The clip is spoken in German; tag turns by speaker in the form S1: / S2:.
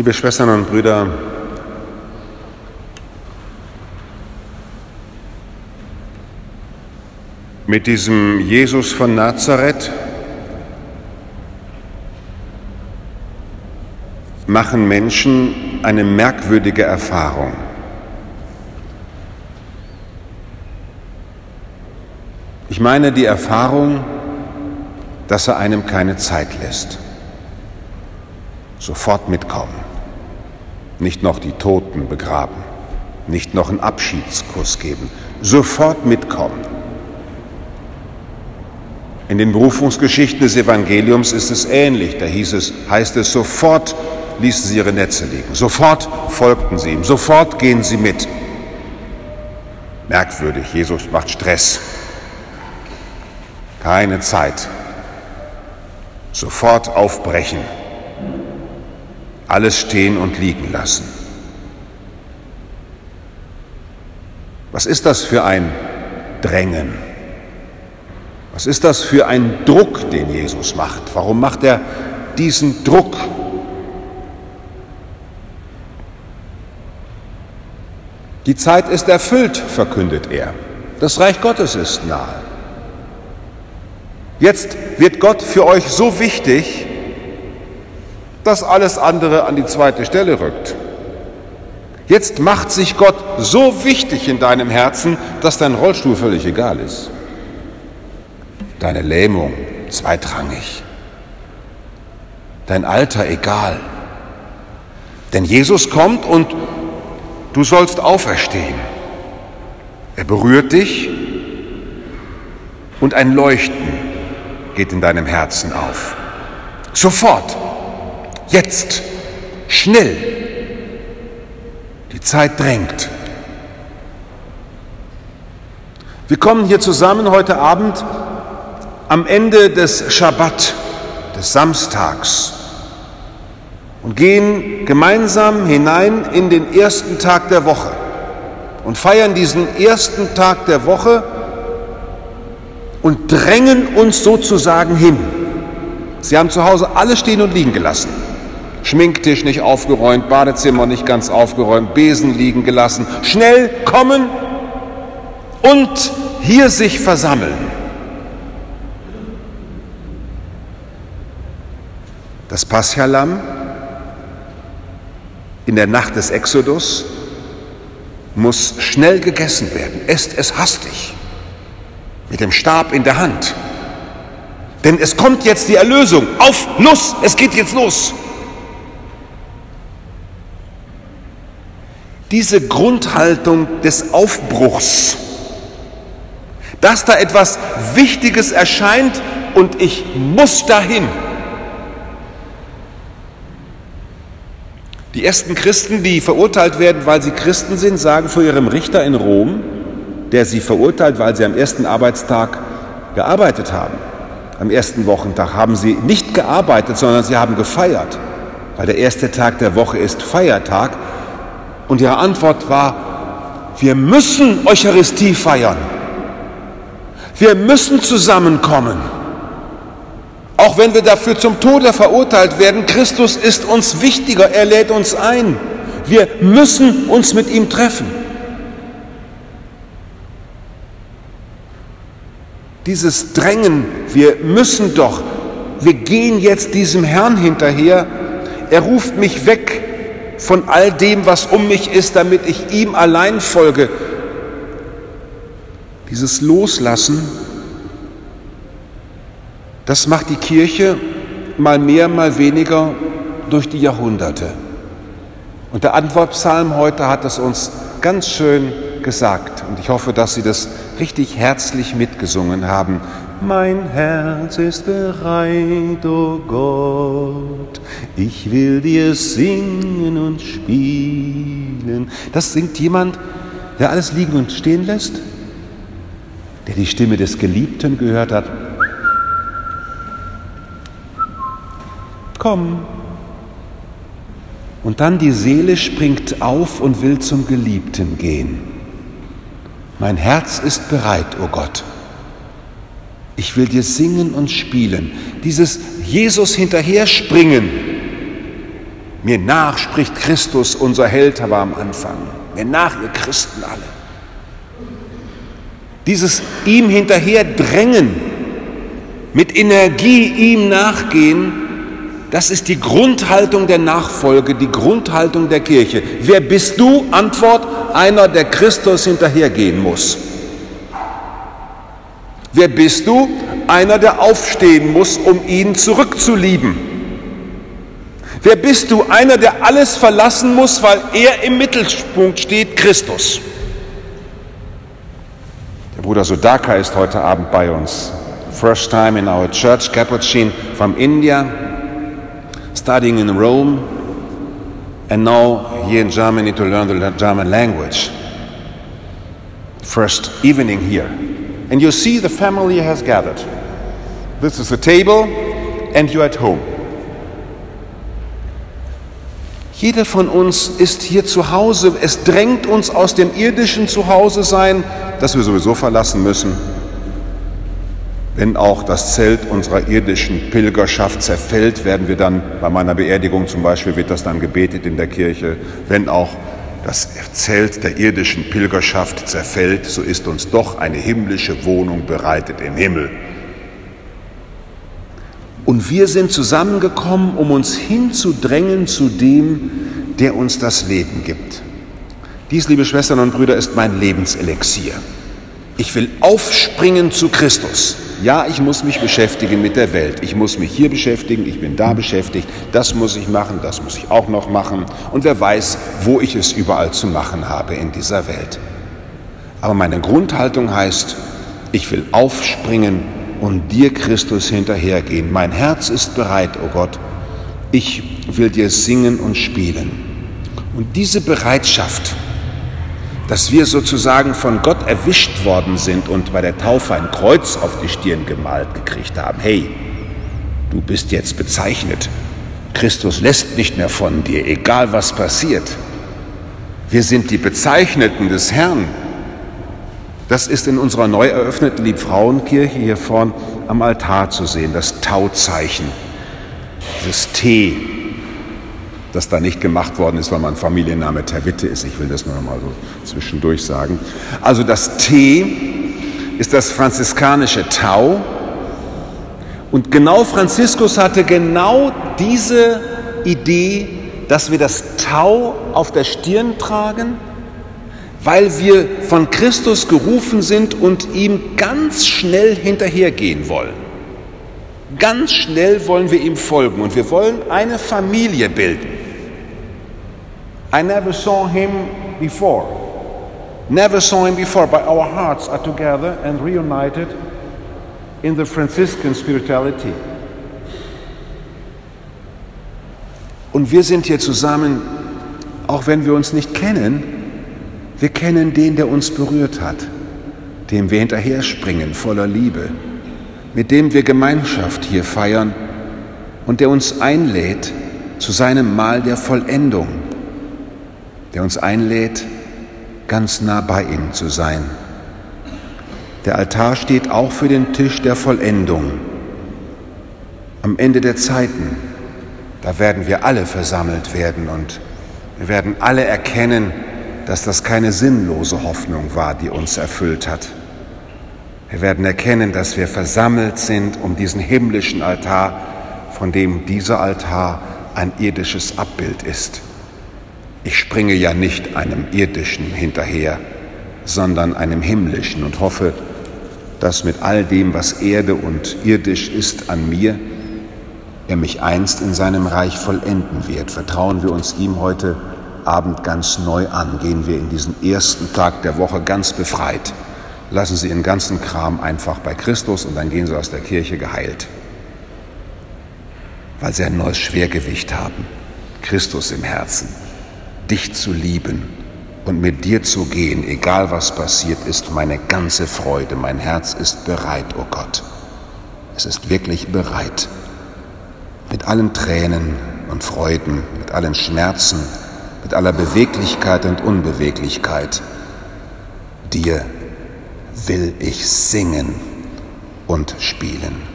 S1: Liebe Schwestern und Brüder, mit diesem Jesus von Nazareth machen Menschen eine merkwürdige Erfahrung. Ich meine die Erfahrung, dass er einem keine Zeit lässt. Sofort mitkommen, nicht noch die Toten begraben, nicht noch einen Abschiedskuss geben, sofort mitkommen. In den Berufungsgeschichten des Evangeliums ist es ähnlich. Da hieß es, heißt es, sofort ließen sie ihre Netze liegen, sofort folgten sie ihm, sofort gehen sie mit. Merkwürdig, Jesus macht Stress. Keine Zeit. Sofort aufbrechen. Alles stehen und liegen lassen. Was ist das für ein Drängen? Was ist das für ein Druck, den Jesus macht? Warum macht er diesen Druck? Die Zeit ist erfüllt, verkündet er. Das Reich Gottes ist nahe. Jetzt wird Gott für euch so wichtig, dass alles andere an die zweite Stelle rückt. Jetzt macht sich Gott so wichtig in deinem Herzen, dass dein Rollstuhl völlig egal ist. Deine Lähmung zweitrangig. Dein Alter egal. Denn Jesus kommt und du sollst auferstehen. Er berührt dich und ein Leuchten geht in deinem Herzen auf. Sofort, jetzt, schnell. Die Zeit drängt. Wir kommen hier zusammen heute Abend am Ende des Schabbat, des Samstags und gehen gemeinsam hinein in den ersten Tag der Woche und feiern diesen ersten Tag der Woche und drängen uns sozusagen hin. Sie haben zu Hause alles stehen und liegen gelassen. Schminktisch nicht aufgeräumt, Badezimmer nicht ganz aufgeräumt, Besen liegen gelassen. Schnell kommen und hier sich versammeln. Das Paschalam in der Nacht des Exodus muss schnell gegessen werden. Esst es hastig mit dem Stab in der Hand. Denn es kommt jetzt die Erlösung. Auf, Nuss, es geht jetzt los. Diese Grundhaltung des Aufbruchs, dass da etwas Wichtiges erscheint und ich muss dahin. Die ersten Christen, die verurteilt werden, weil sie Christen sind, sagen vor ihrem Richter in Rom, der sie verurteilt, weil sie am ersten Arbeitstag gearbeitet haben. Am ersten Wochentag haben sie nicht gearbeitet, sondern sie haben gefeiert, weil der erste Tag der Woche ist Feiertag. Und ihre Antwort war, wir müssen Eucharistie feiern. Wir müssen zusammenkommen. Auch wenn wir dafür zum Tode verurteilt werden, Christus ist uns wichtiger, er lädt uns ein. Wir müssen uns mit ihm treffen. Dieses Drängen, wir müssen doch, wir gehen jetzt diesem Herrn hinterher, er ruft mich weg von all dem, was um mich ist, damit ich ihm allein folge. Dieses Loslassen, das macht die Kirche mal mehr, mal weniger durch die Jahrhunderte. Und der Antwortpsalm heute hat es uns ganz schön gesagt. Und ich hoffe, dass Sie das richtig herzlich mitgesungen haben. Mein Herz ist bereit, o oh Gott, ich will dir singen und spielen. Das singt jemand, der alles liegen und stehen lässt, der die Stimme des Geliebten gehört hat. Komm. Und dann die Seele springt auf und will zum Geliebten gehen. Mein Herz ist bereit, o oh Gott. Ich will dir singen und spielen. Dieses Jesus hinterher springen, Mir nach spricht Christus, unser Held, aber am Anfang. Mir nach, ihr Christen alle. Dieses ihm hinterher drängen, mit Energie ihm nachgehen, das ist die Grundhaltung der Nachfolge, die Grundhaltung der Kirche. Wer bist du? Antwort, einer, der Christus hinterhergehen muss. Wer bist du? Einer, der aufstehen muss, um ihn zurückzulieben. Wer bist du? Einer, der alles verlassen muss, weil er im Mittelpunkt steht, Christus. Der Bruder Sudaka ist heute Abend bei uns. First time in our church, Capuchin from India, studying in Rome, and now here in Germany to learn the German language. First evening here. And you see the family has gathered. This is the table, and you're at home. Jeder von uns ist hier zu Hause. Es drängt uns aus dem irdischen Zuhause sein, das wir sowieso verlassen müssen. Wenn auch das Zelt unserer irdischen Pilgerschaft zerfällt, werden wir dann bei meiner Beerdigung zum Beispiel, wird das dann gebetet in der Kirche. Wenn auch das Zelt der irdischen Pilgerschaft zerfällt, so ist uns doch eine himmlische Wohnung bereitet im Himmel. Und wir sind zusammengekommen, um uns hinzudrängen zu dem, der uns das Leben gibt. Dies, liebe Schwestern und Brüder, ist mein Lebenselixier. Ich will aufspringen zu Christus. Ja, ich muss mich beschäftigen mit der Welt. Ich muss mich hier beschäftigen, ich bin da beschäftigt. Das muss ich machen, das muss ich auch noch machen. Und wer weiß, wo ich es überall zu machen habe in dieser Welt. Aber meine Grundhaltung heißt, ich will aufspringen und dir, Christus, hinterhergehen. Mein Herz ist bereit, o oh Gott. Ich will dir singen und spielen. Und diese Bereitschaft, dass wir sozusagen von Gott erwischt worden sind und bei der Taufe ein Kreuz auf die Stirn gemalt gekriegt haben. Hey, du bist jetzt bezeichnet. Christus lässt nicht mehr von dir, egal was passiert. Wir sind die Bezeichneten des Herrn. Das ist in unserer neu eröffneten Liebfrauenkirche hier vorn am Altar zu sehen, das Tauzeichen, dieses T, das da nicht gemacht worden ist, weil mein Familienname Terwitte ist. Ich will das nur noch mal so zwischendurch sagen. Also das T ist das franziskanische Tau. Und genau Franziskus hatte genau diese Idee, dass wir das Tau auf der Stirn tragen weil wir von Christus gerufen sind und ihm ganz schnell hinterhergehen wollen. Ganz schnell wollen wir ihm folgen und wir wollen eine Familie bilden. I never saw him before. Never saw him before, but our hearts are together and reunited in the Franciscan spirituality. Und wir sind hier zusammen, auch wenn wir uns nicht kennen, wir kennen den, der uns berührt hat, dem wir hinterher springen voller Liebe, mit dem wir Gemeinschaft hier feiern und der uns einlädt zu seinem Mahl der Vollendung, der uns einlädt, ganz nah bei ihm zu sein. Der Altar steht auch für den Tisch der Vollendung. Am Ende der Zeiten, da werden wir alle versammelt werden und wir werden alle erkennen, dass das keine sinnlose Hoffnung war, die uns erfüllt hat. Wir werden erkennen, dass wir versammelt sind um diesen himmlischen Altar, von dem dieser Altar ein irdisches Abbild ist. Ich springe ja nicht einem irdischen hinterher, sondern einem himmlischen und hoffe, dass mit all dem, was Erde und irdisch ist an mir, er mich einst in seinem Reich vollenden wird. Vertrauen wir uns ihm heute Abend ganz neu an. Gehen wir in diesen ersten Tag der Woche ganz befreit. Lassen Sie Ihren ganzen Kram einfach bei Christus und dann gehen Sie aus der Kirche geheilt. Weil Sie ein neues Schwergewicht haben. Christus im Herzen. Dich zu lieben und mit dir zu gehen, egal was passiert, ist meine ganze Freude. Mein Herz ist bereit, o oh Gott. Es ist wirklich bereit. Mit allen Tränen und Freuden, mit allen Schmerzen, mit aller Beweglichkeit und Unbeweglichkeit. Dir will ich singen und spielen.